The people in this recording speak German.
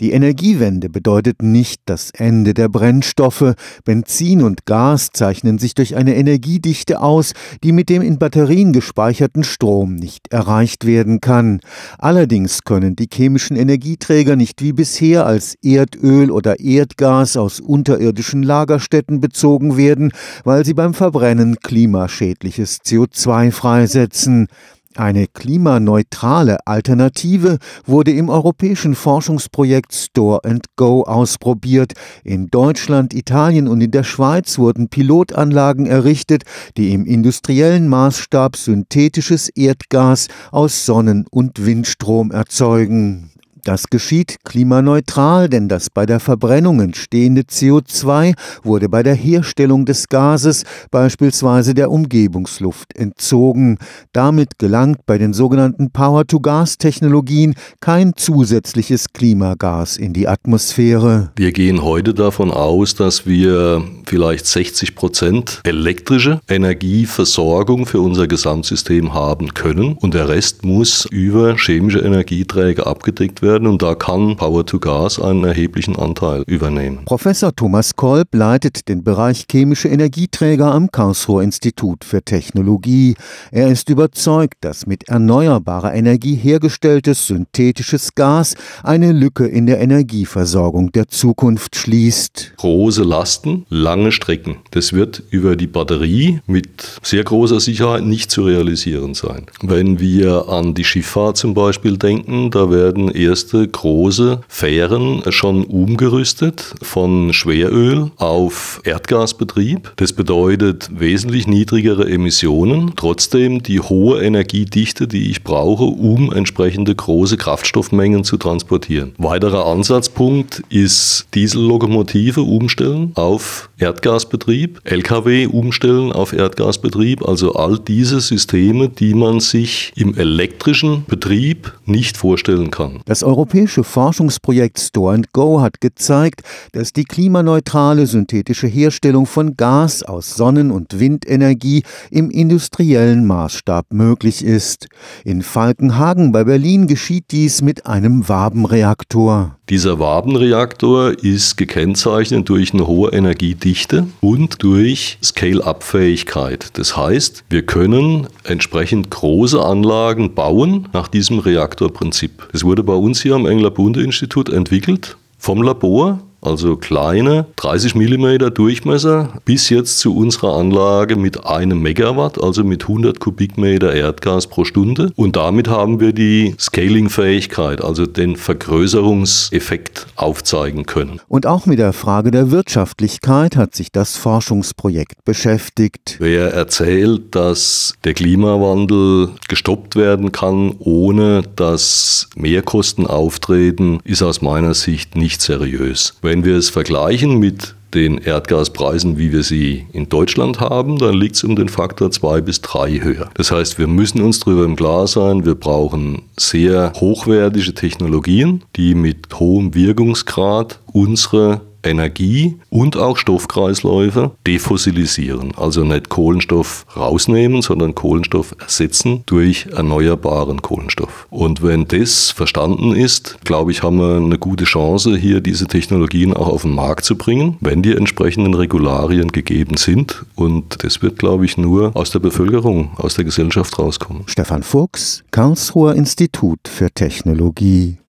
Die Energiewende bedeutet nicht das Ende der Brennstoffe. Benzin und Gas zeichnen sich durch eine Energiedichte aus, die mit dem in Batterien gespeicherten Strom nicht erreicht werden kann. Allerdings können die chemischen Energieträger nicht wie bisher als Erdöl oder Erdgas aus unterirdischen Lagerstätten bezogen werden, weil sie beim Verbrennen klimaschädliches CO2 freisetzen. Eine klimaneutrale Alternative wurde im europäischen Forschungsprojekt Store and Go ausprobiert. In Deutschland, Italien und in der Schweiz wurden Pilotanlagen errichtet, die im industriellen Maßstab synthetisches Erdgas aus Sonnen- und Windstrom erzeugen. Das geschieht klimaneutral, denn das bei der Verbrennung entstehende CO2 wurde bei der Herstellung des Gases beispielsweise der Umgebungsluft entzogen. Damit gelangt bei den sogenannten Power-to-Gas-Technologien kein zusätzliches Klimagas in die Atmosphäre. Wir gehen heute davon aus, dass wir vielleicht 60 Prozent elektrische Energieversorgung für unser Gesamtsystem haben können und der Rest muss über chemische Energieträger abgedeckt werden werden und da kann Power to Gas einen erheblichen Anteil übernehmen. Professor Thomas Kolb leitet den Bereich chemische Energieträger am Karlsruher Institut für Technologie. Er ist überzeugt, dass mit erneuerbarer Energie hergestelltes synthetisches Gas eine Lücke in der Energieversorgung der Zukunft schließt. Große Lasten, lange Strecken. Das wird über die Batterie mit sehr großer Sicherheit nicht zu realisieren sein. Wenn wir an die Schifffahrt zum Beispiel denken, da werden erst erste große Fähren schon umgerüstet von Schweröl auf Erdgasbetrieb. Das bedeutet wesentlich niedrigere Emissionen, trotzdem die hohe Energiedichte, die ich brauche, um entsprechende große Kraftstoffmengen zu transportieren. Weiterer Ansatzpunkt ist Diesellokomotive umstellen auf Erdgasbetrieb, Lkw umstellen auf Erdgasbetrieb, also all diese Systeme, die man sich im elektrischen Betrieb nicht vorstellen kann. Das europäische Forschungsprojekt Store Go hat gezeigt, dass die klimaneutrale synthetische Herstellung von Gas aus Sonnen- und Windenergie im industriellen Maßstab möglich ist. In Falkenhagen bei Berlin geschieht dies mit einem Wabenreaktor. Dieser Wabenreaktor ist gekennzeichnet durch eine hohe Energiedichte und durch Scale-up-Fähigkeit. Das heißt, wir können entsprechend große Anlagen bauen nach diesem Reaktorprinzip. Das wurde bei uns hier am Engler-Bunde-Institut entwickelt vom Labor also kleine 30 mm Durchmesser, bis jetzt zu unserer Anlage mit einem Megawatt, also mit 100 Kubikmeter Erdgas pro Stunde. Und damit haben wir die Scaling-Fähigkeit, also den Vergrößerungseffekt aufzeigen können. Und auch mit der Frage der Wirtschaftlichkeit hat sich das Forschungsprojekt beschäftigt. Wer erzählt, dass der Klimawandel gestoppt werden kann, ohne dass Mehrkosten auftreten, ist aus meiner Sicht nicht seriös. Wenn wir es vergleichen mit den Erdgaspreisen, wie wir sie in Deutschland haben, dann liegt es um den Faktor zwei bis drei höher. Das heißt, wir müssen uns darüber im Klaren sein, wir brauchen sehr hochwertige Technologien, die mit hohem Wirkungsgrad unsere Energie und auch Stoffkreisläufe defossilisieren. Also nicht Kohlenstoff rausnehmen, sondern Kohlenstoff ersetzen durch erneuerbaren Kohlenstoff. Und wenn das verstanden ist, glaube ich, haben wir eine gute Chance, hier diese Technologien auch auf den Markt zu bringen, wenn die entsprechenden Regularien gegeben sind. Und das wird, glaube ich, nur aus der Bevölkerung, aus der Gesellschaft rauskommen. Stefan Fuchs, Karlsruher Institut für Technologie.